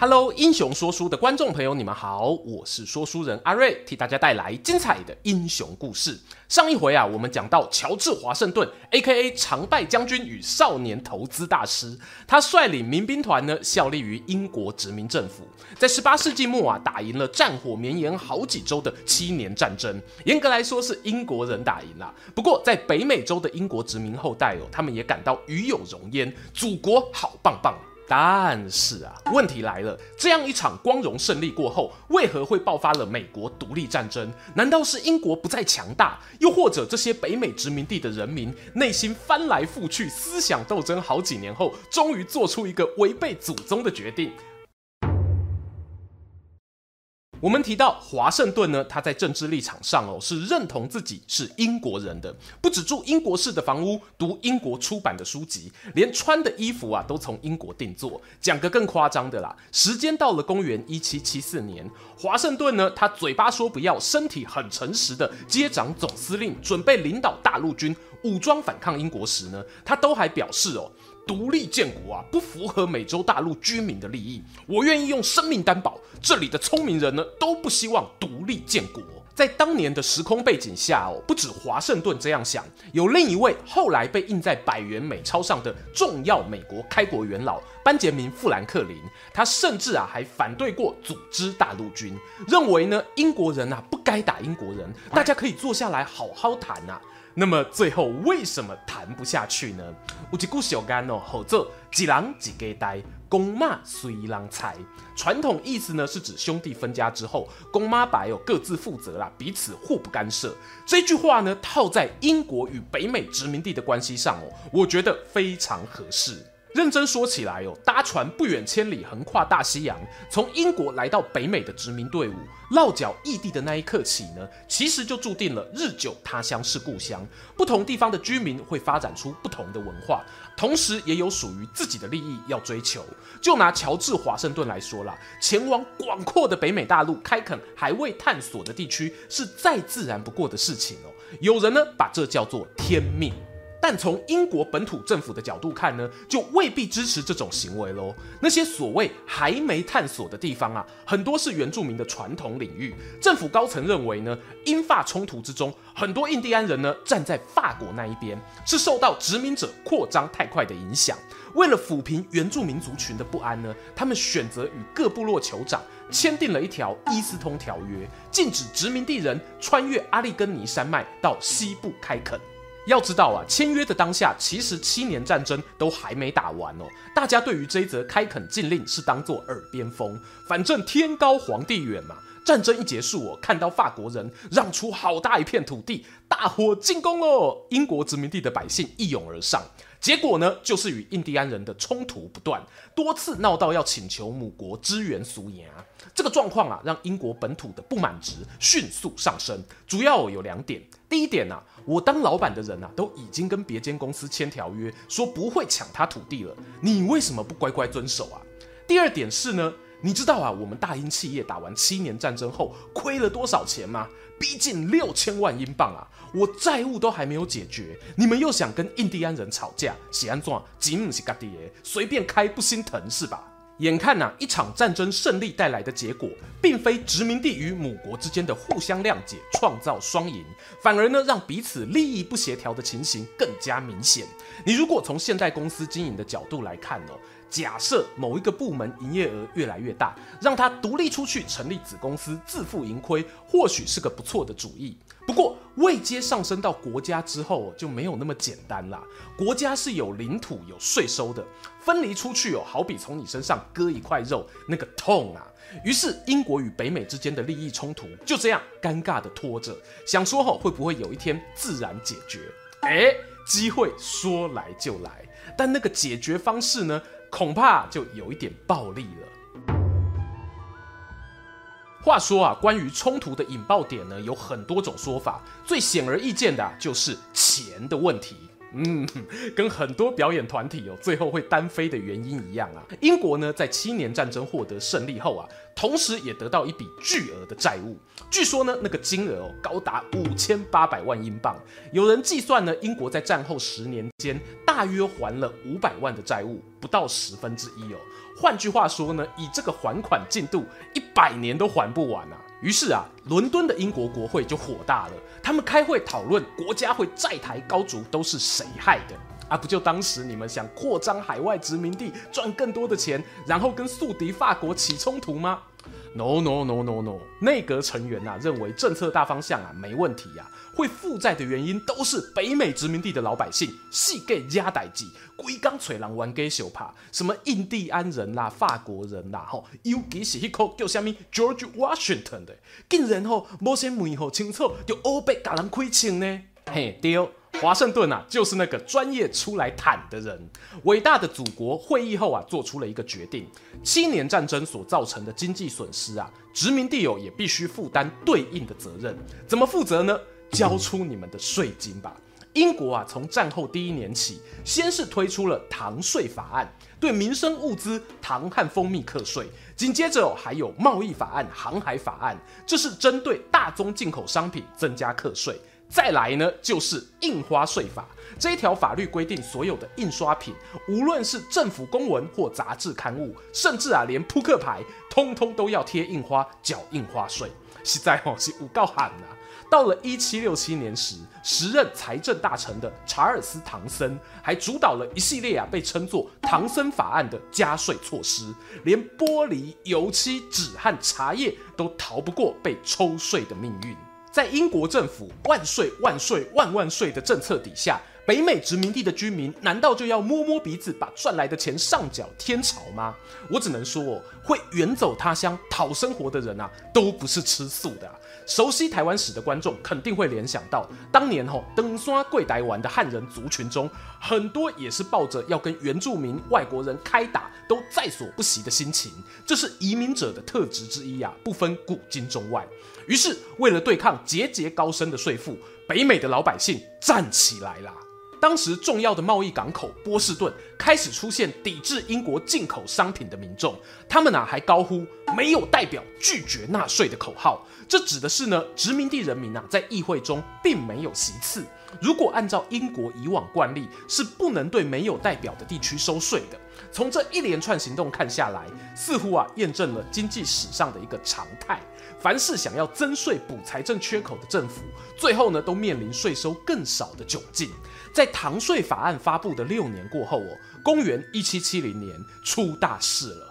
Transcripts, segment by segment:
Hello，英雄说书的观众朋友，你们好，我是说书人阿瑞，替大家带来精彩的英雄故事。上一回啊，我们讲到乔治华盛顿 （A.K.A. 常败将军与少年投资大师），他率领民兵团呢，效力于英国殖民政府，在十八世纪末啊，打赢了战火绵延好几周的七年战争。严格来说，是英国人打赢了。不过，在北美洲的英国殖民后代哦，他们也感到与有荣焉，祖国好棒棒。但是啊，问题来了，这样一场光荣胜利过后，为何会爆发了美国独立战争？难道是英国不再强大，又或者这些北美殖民地的人民内心翻来覆去，思想斗争好几年后，终于做出一个违背祖宗的决定？我们提到华盛顿呢，他在政治立场上哦是认同自己是英国人的，不只住英国式的房屋，读英国出版的书籍，连穿的衣服啊都从英国定做。讲个更夸张的啦，时间到了公元一七七四年，华盛顿呢他嘴巴说不要，身体很诚实的接掌总司令，准备领导大陆军武装反抗英国时呢，他都还表示哦。独立建国啊，不符合美洲大陆居民的利益。我愿意用生命担保，这里的聪明人呢都不希望独立建国。在当年的时空背景下哦，不止华盛顿这样想，有另一位后来被印在百元美钞上的重要美国开国元老班杰明·富兰克林，他甚至啊还反对过组织大陆军，认为呢英国人啊不该打英国人，大家可以坐下来好好谈啊。那么最后为什么谈不下去呢？有一句俗谚哦，好做“几人一家代，公妈随人裁”。传统意思呢是指兄弟分家之后，公妈白哦各自负责啦，彼此互不干涉。这句话呢套在英国与北美殖民地的关系上哦，我觉得非常合适。认真说起来哦，搭船不远千里，横跨大西洋，从英国来到北美的殖民队伍，落脚异地的那一刻起呢，其实就注定了日久他乡是故乡。不同地方的居民会发展出不同的文化，同时也有属于自己的利益要追求。就拿乔治华盛顿来说啦，前往广阔的北美大陆开垦还未探索的地区，是再自然不过的事情哦。有人呢把这叫做天命。但从英国本土政府的角度看呢，就未必支持这种行为喽。那些所谓还没探索的地方啊，很多是原住民的传统领域。政府高层认为呢，英法冲突之中，很多印第安人呢站在法国那一边，是受到殖民者扩张太快的影响。为了抚平原住民族群的不安呢，他们选择与各部落酋长签订了一条伊斯通条约，禁止殖民地人穿越阿利根尼山脉到西部开垦。要知道啊，签约的当下，其实七年战争都还没打完哦。大家对于这一则开垦禁令是当作耳边风，反正天高皇帝远嘛。战争一结束，我看到法国人让出好大一片土地，大伙进攻喽！英国殖民地的百姓一拥而上，结果呢，就是与印第安人的冲突不断，多次闹到要请求母国支援苏牙。这个状况啊，让英国本土的不满值迅速上升，主要有两点。第一点呢、啊，我当老板的人啊，都已经跟别间公司签条约，说不会抢他土地了，你为什么不乖乖遵守啊？第二点是呢，你知道啊，我们大英企业打完七年战争后亏了多少钱吗？逼近六千万英镑啊！我债务都还没有解决，你们又想跟印第安人吵架，是安怎？钱不是家己的，随便开不心疼是吧？眼看呐、啊，一场战争胜利带来的结果，并非殖民地与母国之间的互相谅解创造双赢，反而呢，让彼此利益不协调的情形更加明显。你如果从现代公司经营的角度来看哦，假设某一个部门营业额越来越大，让它独立出去成立子公司自负盈亏，或许是个不错的主意。不过，位阶上升到国家之后，就没有那么简单啦。国家是有领土、有税收的，分离出去哦，好比从你身上割一块肉，那个痛啊！于是，英国与北美之间的利益冲突就这样尴尬的拖着，想说吼会不会有一天自然解决？哎，机会说来就来，但那个解决方式呢，恐怕就有一点暴力了。话说啊，关于冲突的引爆点呢，有很多种说法。最显而易见的，就是钱的问题。嗯，跟很多表演团体哦，最后会单飞的原因一样啊。英国呢，在七年战争获得胜利后啊，同时也得到一笔巨额的债务。据说呢，那个金额哦，高达五千八百万英镑。有人计算呢，英国在战后十年间，大约还了五百万的债务，不到十分之一哦。换句话说呢，以这个还款进度，一百年都还不完啊。于是啊，伦敦的英国国会就火大了。他们开会讨论国家会债台高筑都是谁害的啊？不就当时你们想扩张海外殖民地赚更多的钱，然后跟宿敌法国起冲突吗？No no no no no，内阁成员啊认为政策大方向啊没问题呀、啊，会负债的原因都是北美殖民地的老百姓细给加代志，规工找人冤家相拍，什么印第安人啦、法国人啦，吼，尤其是迄个叫什么 George Washington 的，竟然吼无先问候清楚就乌白甲人亏清呢？嘿，对。华盛顿啊，就是那个专业出来坦的人。伟大的祖国会议后啊，做出了一个决定：七年战争所造成的经济损失啊，殖民地友也必须负担对应的责任。怎么负责呢？交出你们的税金吧。英国啊，从战后第一年起，先是推出了糖税法案，对民生物资糖和蜂蜜课税；紧接着还有贸易法案、航海法案，这是针对大宗进口商品增加课税。再来呢，就是印花税法。这一条法律规定，所有的印刷品，无论是政府公文或杂志刊物，甚至啊，连扑克牌，通通都要贴印花，缴印花税。实在哦，是有够狠呐！到了一七六七年时，时任财政大臣的查尔斯·唐森，还主导了一系列啊，被称作“唐森法案”的加税措施，连玻璃、油漆、纸和茶叶都逃不过被抽税的命运。在英国政府万税万税万万税的政策底下，北美殖民地的居民难道就要摸摸鼻子把赚来的钱上缴天朝吗？我只能说，会远走他乡讨生活的人啊，都不是吃素的。熟悉台湾史的观众肯定会联想到，当年吼登山过台湾的汉人族群中，很多也是抱着要跟原住民外国人开打都在所不惜的心情，这是移民者的特质之一啊，不分古今中外。于是，为了对抗节节高升的税负，北美的老百姓站起来啦。当时重要的贸易港口波士顿开始出现抵制英国进口商品的民众，他们啊还高呼“没有代表拒绝纳税”的口号。这指的是呢，殖民地人民啊在议会中并没有席次。如果按照英国以往惯例，是不能对没有代表的地区收税的。从这一连串行动看下来，似乎啊验证了经济史上的一个常态。凡是想要增税补财政缺口的政府，最后呢都面临税收更少的窘境。在糖税法案发布的六年过后哦，公元一七七零年出大事了。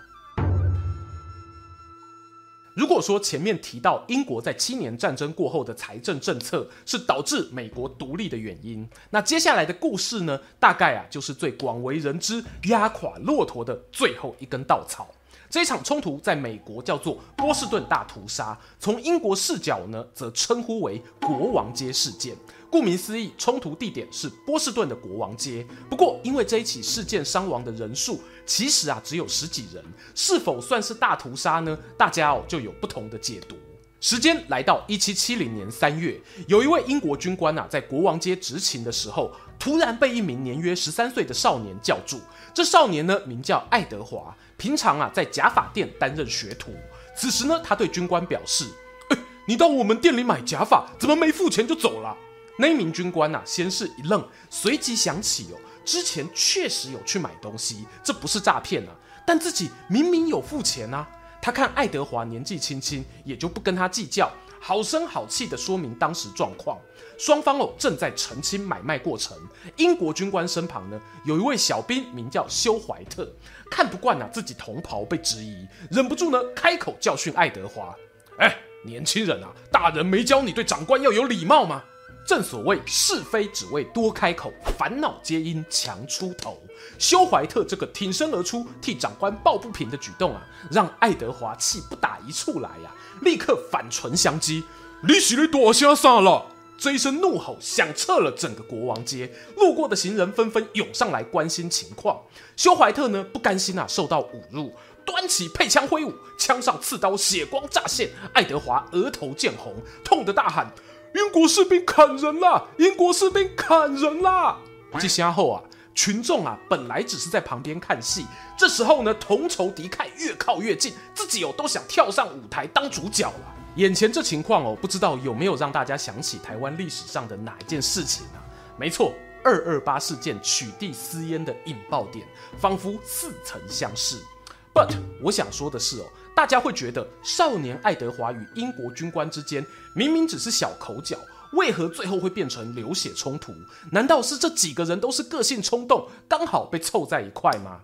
如果说前面提到英国在七年战争过后的财政政策是导致美国独立的原因，那接下来的故事呢，大概啊就是最广为人知压垮骆驼的最后一根稻草。这一场冲突在美国叫做波士顿大屠杀，从英国视角呢，则称呼为国王街事件。顾名思义，冲突地点是波士顿的国王街。不过，因为这一起事件伤亡的人数其实啊只有十几人，是否算是大屠杀呢？大家哦就有不同的解读。时间来到一七七零年三月，有一位英国军官啊在国王街执勤的时候，突然被一名年约十三岁的少年叫住。这少年呢名叫爱德华。平常啊，在假发店担任学徒。此时呢，他对军官表示：“哎，你到我们店里买假发，怎么没付钱就走了？”那一名军官呐、啊，先是一愣，随即想起哦，之前确实有去买东西，这不是诈骗啊。但自己明明有付钱啊。他看爱德华年纪轻轻，也就不跟他计较，好声好气的说明当时状况。双方哦正在澄清买卖过程。英国军官身旁呢，有一位小兵，名叫休怀特。看不惯啊，自己同袍被质疑，忍不住呢，开口教训爱德华：“哎，年轻人啊，大人没教你对长官要有礼貌吗？正所谓是非只为多开口，烦恼皆因强出头。”休怀特这个挺身而出替长官抱不平的举动啊，让爱德华气不打一处来呀、啊，立刻反唇相讥：“你是你大声啥了？”这一声怒吼响彻了整个国王街，路过的行人纷纷涌上来关心情况。休怀特呢，不甘心啊受到侮辱，端起配枪挥舞，枪上刺刀，血光乍现。爱德华额头见红，痛得大喊：“英国士兵砍人啦！英国士兵砍人啦！”这下后啊，群众啊本来只是在旁边看戏，这时候呢，同仇敌忾越靠越近，自己哦都想跳上舞台当主角了。眼前这情况哦，不知道有没有让大家想起台湾历史上的哪一件事情啊？没错，二二八事件取缔私烟的引爆点，仿佛似曾相识。But 我想说的是哦，大家会觉得少年爱德华与英国军官之间明明只是小口角，为何最后会变成流血冲突？难道是这几个人都是个性冲动，刚好被凑在一块吗？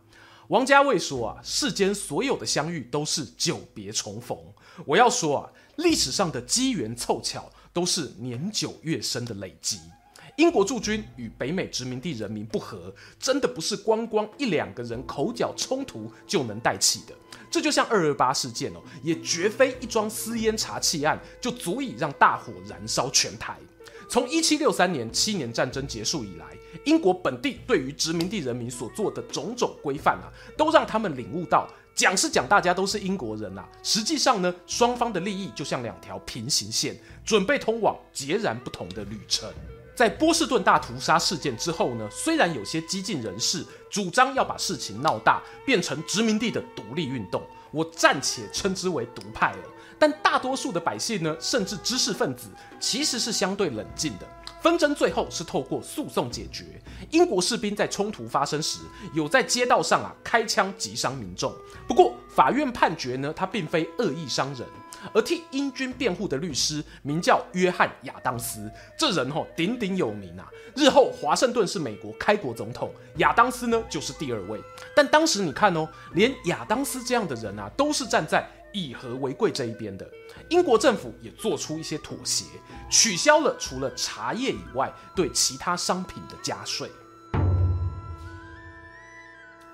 王家卫说啊，世间所有的相遇都是久别重逢。我要说啊，历史上的机缘凑巧都是年久月深的累积。英国驻军与北美殖民地人民不和，真的不是光光一两个人口角冲突就能带起的。这就像二二八事件哦，也绝非一桩私烟查气案就足以让大火燃烧全台。从一七六三年七年战争结束以来，英国本地对于殖民地人民所做的种种规范啊，都让他们领悟到，讲是讲大家都是英国人啊，实际上呢，双方的利益就像两条平行线，准备通往截然不同的旅程。在波士顿大屠杀事件之后呢，虽然有些激进人士主张要把事情闹大，变成殖民地的独立运动，我暂且称之为独派了。但大多数的百姓呢，甚至知识分子，其实是相对冷静的。纷争最后是透过诉讼解决。英国士兵在冲突发生时，有在街道上啊开枪击伤民众。不过法院判决呢，他并非恶意伤人。而替英军辩护的律师名叫约翰亚当斯，这人吼鼎鼎有名啊。日后华盛顿是美国开国总统，亚当斯呢就是第二位。但当时你看哦，连亚当斯这样的人啊，都是站在以和为贵这一边的。英国政府也做出一些妥协，取消了除了茶叶以外对其他商品的加税。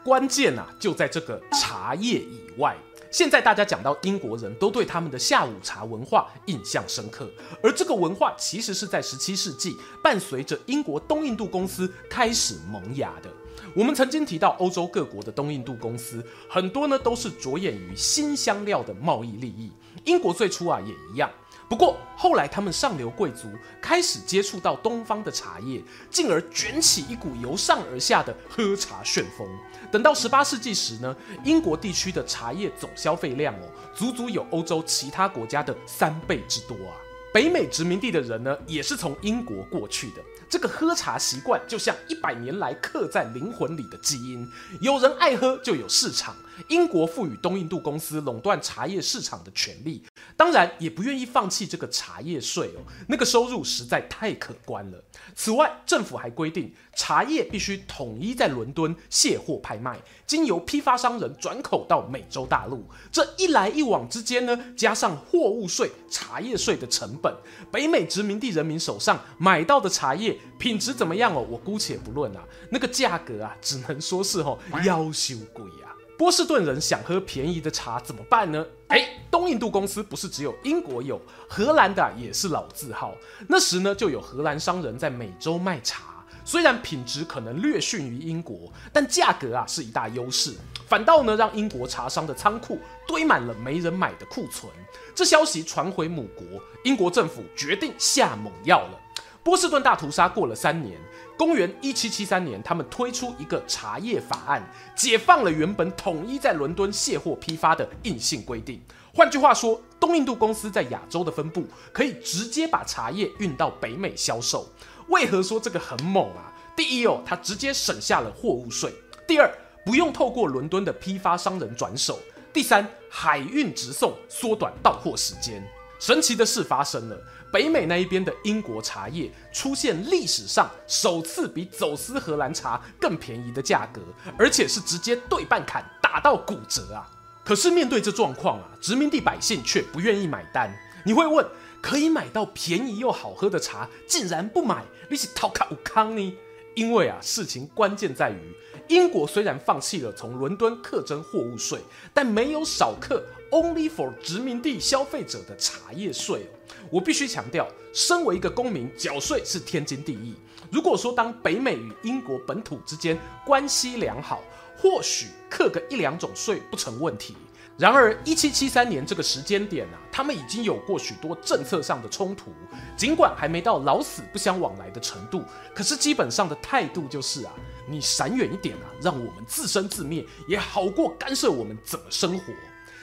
关键啊，就在这个茶叶以外。现在大家讲到英国人都对他们的下午茶文化印象深刻，而这个文化其实是在十七世纪伴随着英国东印度公司开始萌芽的。我们曾经提到欧洲各国的东印度公司，很多呢都是着眼于新香料的贸易利益。英国最初啊也一样，不过后来他们上流贵族开始接触到东方的茶叶，进而卷起一股由上而下的喝茶旋风。等到十八世纪时呢，英国地区的茶叶总消费量哦，足足有欧洲其他国家的三倍之多啊。北美殖民地的人呢，也是从英国过去的。这个喝茶习惯就像一百年来刻在灵魂里的基因，有人爱喝就有市场。英国赋予东印度公司垄断茶叶市场的权利，当然也不愿意放弃这个茶叶税哦，那个收入实在太可观了。此外，政府还规定茶叶必须统一在伦敦卸货拍卖，经由批发商人转口到美洲大陆。这一来一往之间呢，加上货物税、茶叶税的成本，北美殖民地人民手上买到的茶叶。品质怎么样哦？我姑且不论啊，那个价格啊，只能说是哦，夭寿贵啊。波士顿人想喝便宜的茶怎么办呢？哎，东印度公司不是只有英国有，荷兰的也是老字号。那时呢，就有荷兰商人在美洲卖茶，虽然品质可能略逊于英国，但价格啊是一大优势，反倒呢让英国茶商的仓库堆满了没人买的库存。这消息传回母国，英国政府决定下猛药了。波士顿大屠杀过了三年，公元一七七三年，他们推出一个茶叶法案，解放了原本统一在伦敦卸货批发的硬性规定。换句话说，东印度公司在亚洲的分部可以直接把茶叶运到北美销售。为何说这个很猛啊？第一哦，它直接省下了货物税；第二，不用透过伦敦的批发商人转手；第三，海运直送，缩短到货时间。神奇的事发生了。北美那一边的英国茶叶出现历史上首次比走私荷兰茶更便宜的价格，而且是直接对半砍，打到骨折啊！可是面对这状况啊，殖民地百姓却不愿意买单。你会问，可以买到便宜又好喝的茶，竟然不买，你是讨卡有康呢？因为啊，事情关键在于，英国虽然放弃了从伦敦课征货物税，但没有少课 only for 殖民地消费者的茶叶税哦。我必须强调，身为一个公民，缴税是天经地义。如果说当北美与英国本土之间关系良好，或许课个一两种税不成问题。然而，一七七三年这个时间点啊，他们已经有过许多政策上的冲突，尽管还没到老死不相往来的程度，可是基本上的态度就是啊，你闪远一点啊，让我们自生自灭，也好过干涉我们怎么生活。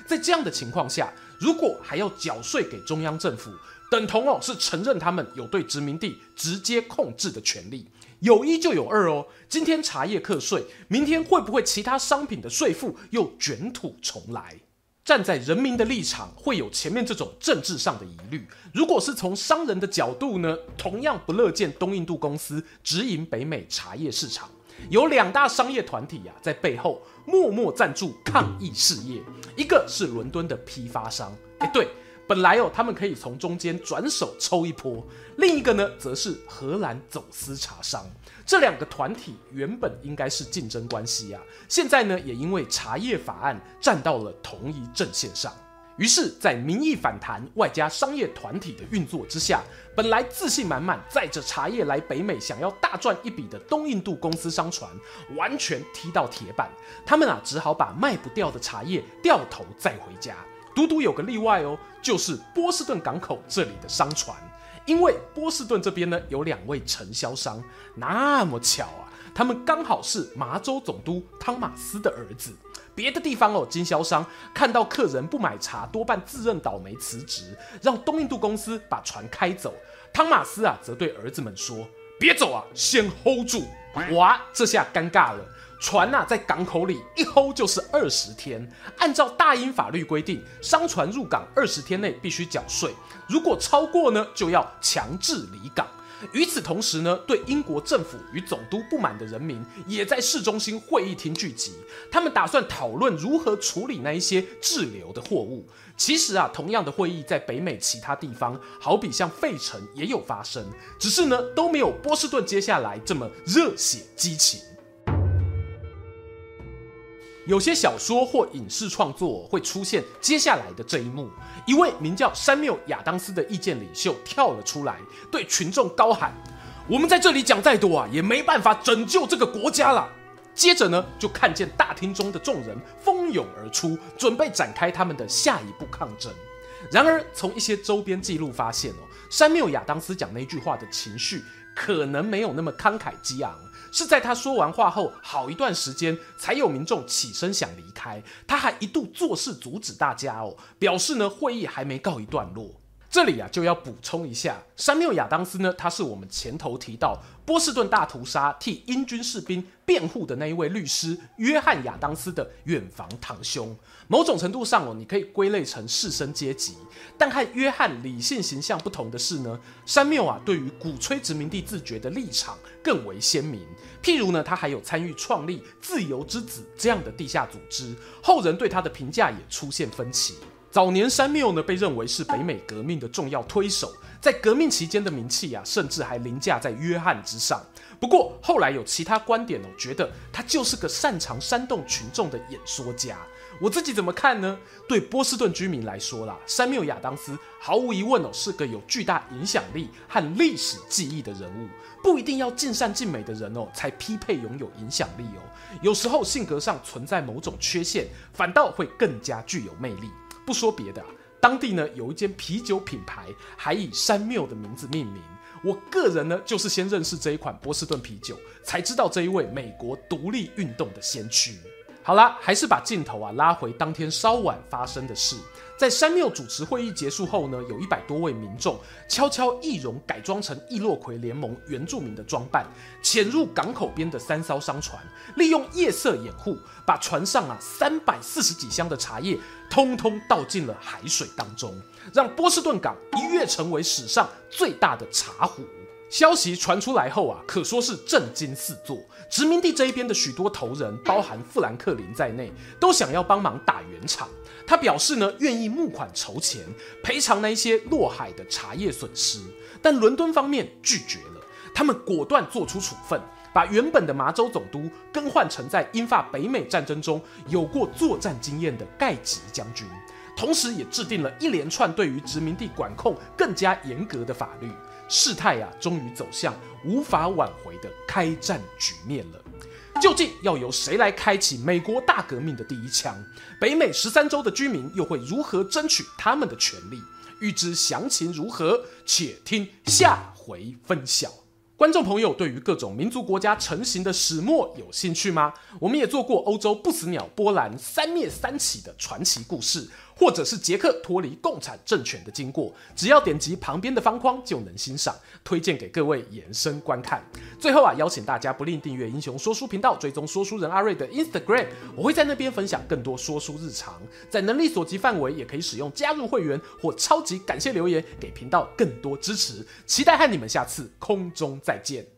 在这样的情况下，如果还要缴税给中央政府，等同哦是承认他们有对殖民地直接控制的权利。有一就有二哦，今天茶叶课税，明天会不会其他商品的税负又卷土重来？站在人民的立场，会有前面这种政治上的疑虑。如果是从商人的角度呢，同样不乐见东印度公司直营北美茶叶市场。有两大商业团体呀、啊，在背后默默赞助抗议事业。一个是伦敦的批发商，哎，对，本来哦，他们可以从中间转手抽一波。另一个呢，则是荷兰走私茶商。这两个团体原本应该是竞争关系啊，现在呢也因为茶叶法案站到了同一阵线上。于是，在民意反弹外加商业团体的运作之下，本来自信满满载着茶叶来北美想要大赚一笔的东印度公司商船，完全踢到铁板。他们啊只好把卖不掉的茶叶掉头再回家。独独有个例外哦，就是波士顿港口这里的商船。因为波士顿这边呢有两位承销商，那么巧啊，他们刚好是麻州总督汤马斯的儿子。别的地方哦，经销商看到客人不买茶，多半自认倒霉辞职，让东印度公司把船开走。汤马斯啊，则对儿子们说：“别走啊，先 hold 住。”哇，这下尴尬了。船呐、啊，在港口里一 hold 就是二十天。按照大英法律规定，商船入港二十天内必须缴税，如果超过呢，就要强制离港。与此同时呢，对英国政府与总督不满的人民也在市中心会议厅聚集，他们打算讨论如何处理那一些滞留的货物。其实啊，同样的会议在北美其他地方，好比像费城也有发生，只是呢，都没有波士顿接下来这么热血激情。有些小说或影视创作会出现接下来的这一幕：一位名叫山缪亚当斯的意见领袖跳了出来，对群众高喊：“我们在这里讲再多啊，也没办法拯救这个国家了。”接着呢，就看见大厅中的众人蜂拥而出，准备展开他们的下一步抗争。然而，从一些周边记录发现哦，山缪亚当斯讲那句话的情绪可能没有那么慷慨激昂。是在他说完话后，好一段时间才有民众起身想离开，他还一度作势阻止大家哦，表示呢会议还没告一段落。这里啊就要补充一下，山缪亚当斯呢，他是我们前头提到波士顿大屠杀替英军士兵辩护的那一位律师约翰亚当斯的远房堂兄。某种程度上哦，你可以归类成士绅阶级。但和约翰理性形象不同的是呢，山缪啊对于鼓吹殖民地自觉的立场更为鲜明。譬如呢，他还有参与创立自由之子这样的地下组织，后人对他的评价也出现分歧。早年山缪呢被认为是北美革命的重要推手，在革命期间的名气啊，甚至还凌驾在约翰之上。不过后来有其他观点哦，觉得他就是个擅长煽动群众的演说家。我自己怎么看呢？对波士顿居民来说啦，山缪亚当斯毫无疑问哦，是个有巨大影响力和历史记忆的人物。不一定要尽善尽美的人哦，才匹配拥有影响力哦。有时候性格上存在某种缺陷，反倒会更加具有魅力。不说别的，当地呢有一间啤酒品牌还以山缪的名字命名。我个人呢就是先认识这一款波士顿啤酒，才知道这一位美国独立运动的先驱。好啦，还是把镜头啊拉回当天稍晚发生的事。在山缪主持会议结束后呢，有一百多位民众悄悄易容改装成易洛魁联盟原住民的装扮，潜入港口边的三艘商船，利用夜色掩护，把船上啊三百四十几箱的茶叶通通倒进了海水当中，让波士顿港一跃成为史上最大的茶壶。消息传出来后啊，可说是震惊四座。殖民地这一边的许多头人，包含富兰克林在内，都想要帮忙打圆场。他表示呢，愿意募款筹钱，赔偿那些落海的茶叶损失。但伦敦方面拒绝了，他们果断做出处分，把原本的麻州总督更换成在英法北美战争中有过作战经验的盖吉将军，同时也制定了一连串对于殖民地管控更加严格的法律。事态啊，终于走向无法挽回的开战局面了。究竟要由谁来开启美国大革命的第一枪？北美十三州的居民又会如何争取他们的权利？欲知详情如何，且听下回分晓。观众朋友，对于各种民族国家成型的始末有兴趣吗？我们也做过欧洲不死鸟波兰三灭三起的传奇故事。或者是捷克脱离共产政权的经过，只要点击旁边的方框就能欣赏，推荐给各位延伸观看。最后啊，邀请大家不吝订阅英雄说书频道，追踪说书人阿瑞的 Instagram，我会在那边分享更多说书日常。在能力所及范围，也可以使用加入会员或超级感谢留言，给频道更多支持。期待和你们下次空中再见。